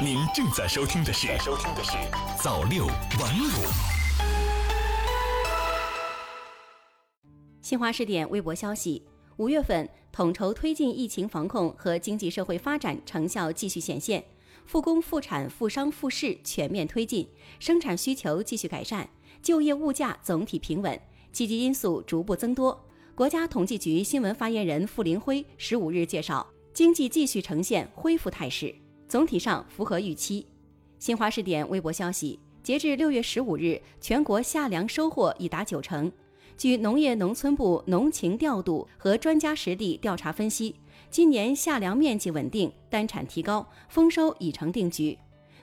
您正在收听的是收听的是早六晚五。新华视点微博消息：五月份，统筹推进疫情防控和经济社会发展成效继续显现，复工复产复商复市全面推进，生产需求继续改善，就业物价总体平稳，积极因素逐步增多。国家统计局新闻发言人傅林辉十五日介绍，经济继续呈现恢复态势。总体上符合预期。新华视点微博消息，截至六月十五日，全国夏粮收获已达九成。据农业农村部农情调度和专家实地调查分析，今年夏粮面积稳定，单产提高，丰收已成定局。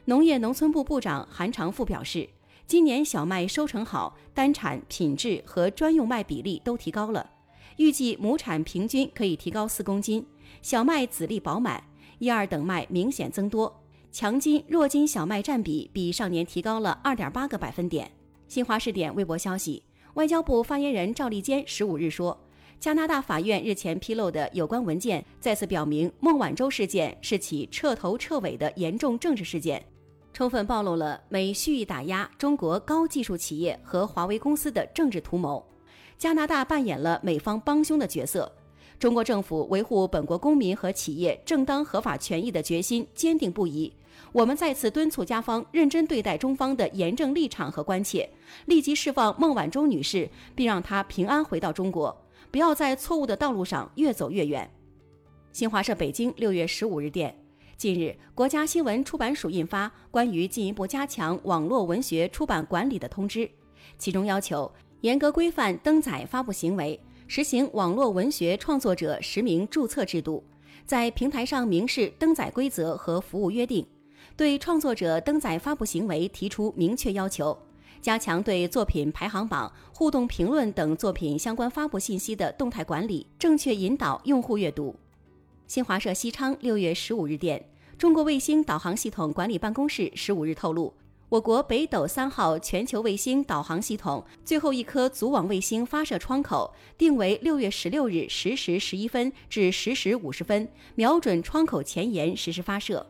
农业农村部部长韩长赋表示，今年小麦收成好，单产、品质和专用麦比例都提高了，预计亩产平均可以提高四公斤，小麦籽粒饱满。一二等麦明显增多，强筋弱筋小麦占比比上年提高了二点八个百分点。新华视点微博消息，外交部发言人赵立坚十五日说，加拿大法院日前披露的有关文件再次表明，孟晚舟事件是起彻头彻尾的严重政治事件，充分暴露了美蓄意打压中国高技术企业和华为公司的政治图谋，加拿大扮演了美方帮凶的角色。中国政府维护本国公民和企业正当合法权益的决心坚定不移。我们再次敦促加方认真对待中方的严正立场和关切，立即释放孟晚舟女士，并让她平安回到中国，不要在错误的道路上越走越远。新华社北京六月十五日电，近日，国家新闻出版署印发关于进一步加强网络文学出版管理的通知，其中要求严格规范登载发布行为。实行网络文学创作者实名注册制度，在平台上明示登载规则和服务约定，对创作者登载发布行为提出明确要求，加强对作品排行榜、互动评论等作品相关发布信息的动态管理，正确引导用户阅读。新华社西昌六月十五日电，中国卫星导航系统管理办公室十五日透露。我国北斗三号全球卫星导航系统最后一颗组网卫星发射窗口定为六月十六日十时十一分至十时五十分，瞄准窗口前沿实施发射。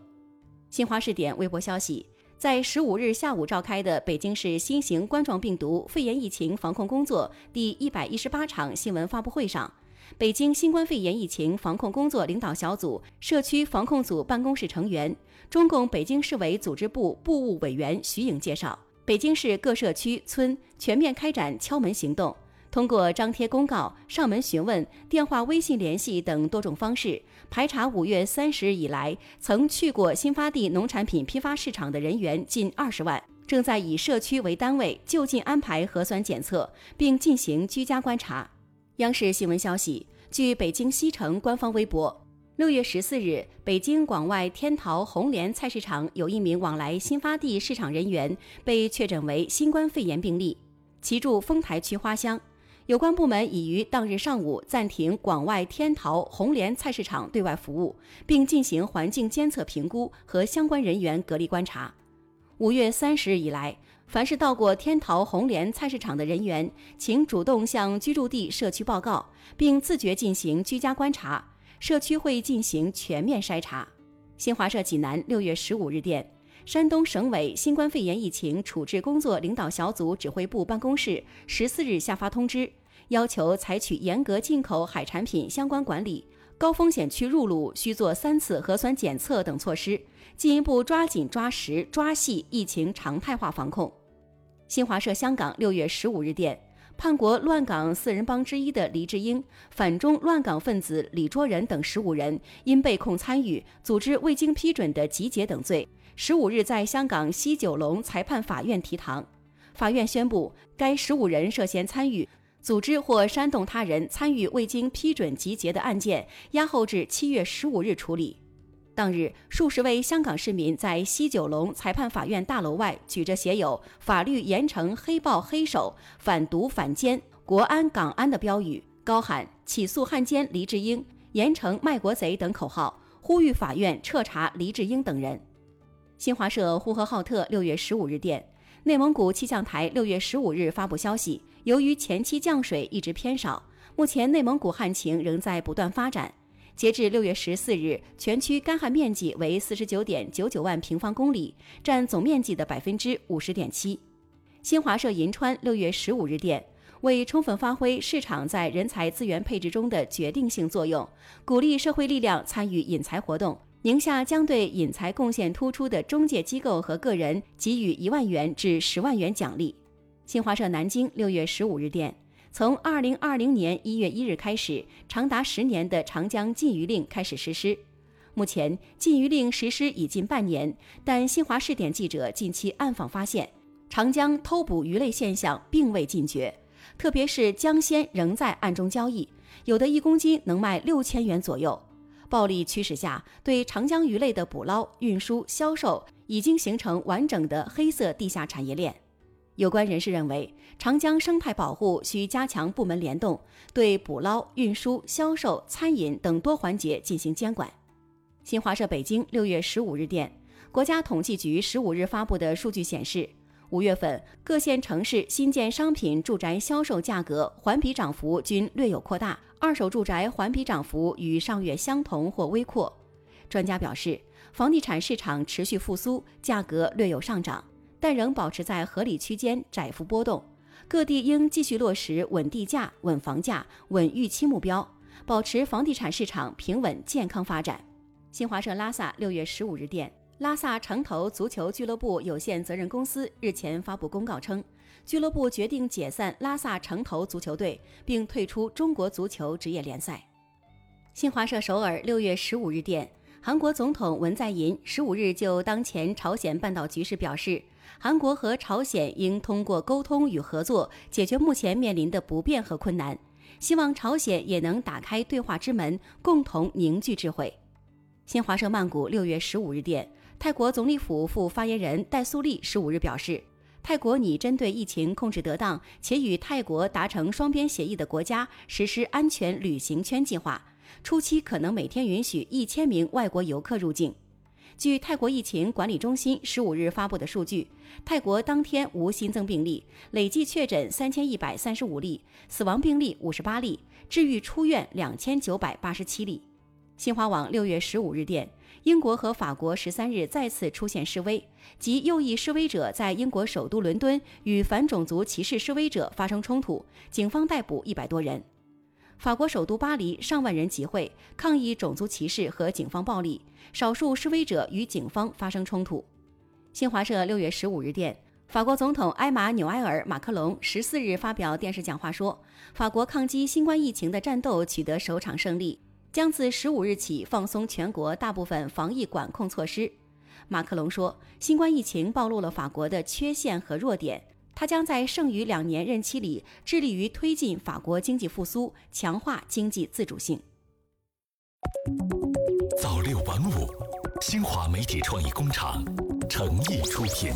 新华视点微博消息，在十五日下午召开的北京市新型冠状病毒肺炎疫情防控工作第一百一十八场新闻发布会上。北京新冠肺炎疫情防控工作领导小组社区防控组办公室成员、中共北京市委组织部部务委员徐颖介绍，北京市各社区村全面开展敲门行动，通过张贴公告、上门询问、电话、微信联系等多种方式，排查五月三十日以来曾去过新发地农产品批发市场的人员近二十万，正在以社区为单位就近安排核酸检测，并进行居家观察。央视新闻消息，据北京西城官方微博，六月十四日，北京广外天桃红莲菜市场有一名往来新发地市场人员被确诊为新冠肺炎病例，其住丰台区花乡。有关部门已于当日上午暂停广外天桃红莲菜市场对外服务，并进行环境监测评估和相关人员隔离观察。五月三十日以来。凡是到过天桃红莲菜市场的人员，请主动向居住地社区报告，并自觉进行居家观察，社区会进行全面筛查。新华社济南六月十五日电，山东省委新冠肺炎疫情处置工作领导小组指挥部办公室十四日下发通知，要求采取严格进口海产品相关管理。高风险区入鲁需做三次核酸检测等措施，进一步抓紧抓实抓细疫情常态化防控。新华社香港六月十五日电，叛国乱港四人帮之一的黎智英、反中乱港分子李卓人等十五人，因被控参与组织未经批准的集结等罪，十五日在香港西九龙裁判法院提堂。法院宣布，该十五人涉嫌参与。组织或煽动他人参与未经批准集结的案件，押后至七月十五日处理。当日，数十位香港市民在西九龙裁判法院大楼外举着写有“法律严惩黑暴黑手，反毒反奸，国安港安”的标语，高喊“起诉汉奸黎智英，严惩卖国贼”等口号，呼吁法院彻查黎智英等人。新华社呼和浩特六月十五日电。内蒙古气象台六月十五日发布消息，由于前期降水一直偏少，目前内蒙古旱情仍在不断发展。截至六月十四日，全区干旱面积为四十九点九九万平方公里，占总面积的百分之五十点七。新华社银川六月十五日电，为充分发挥市场在人才资源配置中的决定性作用，鼓励社会力量参与引才活动，宁夏将对引才贡献突出的中介机构和个人给予一万元至十万元奖励。新华社南京六月十五日电。从二零二零年一月一日开始，长达十年的长江禁渔令开始实施。目前，禁渔令实施已近半年，但新华视点记者近期暗访发现，长江偷捕鱼类现象并未禁绝，特别是江鲜仍在暗中交易，有的一公斤能卖六千元左右。暴利驱使下，对长江鱼类的捕捞、运输、销售已经形成完整的黑色地下产业链。有关人士认为，长江生态保护需加强部门联动，对捕捞、运输、销售、餐饮等多环节进行监管。新华社北京六月十五日电，国家统计局十五日发布的数据显示，五月份各县城市新建商品住宅销售价格环比涨幅均略有扩大，二手住宅环比涨幅与上月相同或微扩。专家表示，房地产市场持续复苏，价格略有上涨。但仍保持在合理区间，窄幅波动。各地应继续落实稳地价、稳房价、稳预期目标，保持房地产市场平稳健康发展。新华社拉萨六月十五日电，拉萨城投足球俱乐部有限责任公司日前发布公告称，俱乐部决定解散拉萨城投足球队，并退出中国足球职业联赛。新华社首尔六月十五日电，韩国总统文在寅十五日就当前朝鲜半岛局势表示。韩国和朝鲜应通过沟通与合作解决目前面临的不便和困难，希望朝鲜也能打开对话之门，共同凝聚智慧。新华社曼谷六月十五日电，泰国总理府副发言人戴苏利十五日表示，泰国拟针对疫情控制得当且与泰国达成双边协议的国家实施安全旅行圈计划，初期可能每天允许一千名外国游客入境。据泰国疫情管理中心十五日发布的数据，泰国当天无新增病例，累计确诊三千一百三十五例，死亡病例五十八例，治愈出院两千九百八十七例。新华网六月十五日电，英国和法国十三日再次出现示威，即右翼示威者在英国首都伦敦与反种族歧视示威者发生冲突，警方逮捕一百多人。法国首都巴黎，上万人集会抗议种族歧视和警方暴力，少数示威者与警方发生冲突。新华社六月十五日电，法国总统埃马纽埃尔·马克龙十四日发表电视讲话说，法国抗击新冠疫情的战斗取得首场胜利，将自十五日起放松全国大部分防疫管控措施。马克龙说，新冠疫情暴露了法国的缺陷和弱点。他将在剩余两年任期里致力于推进法国经济复苏，强化经济自主性。早六晚五，新华媒体创意工厂诚意出品。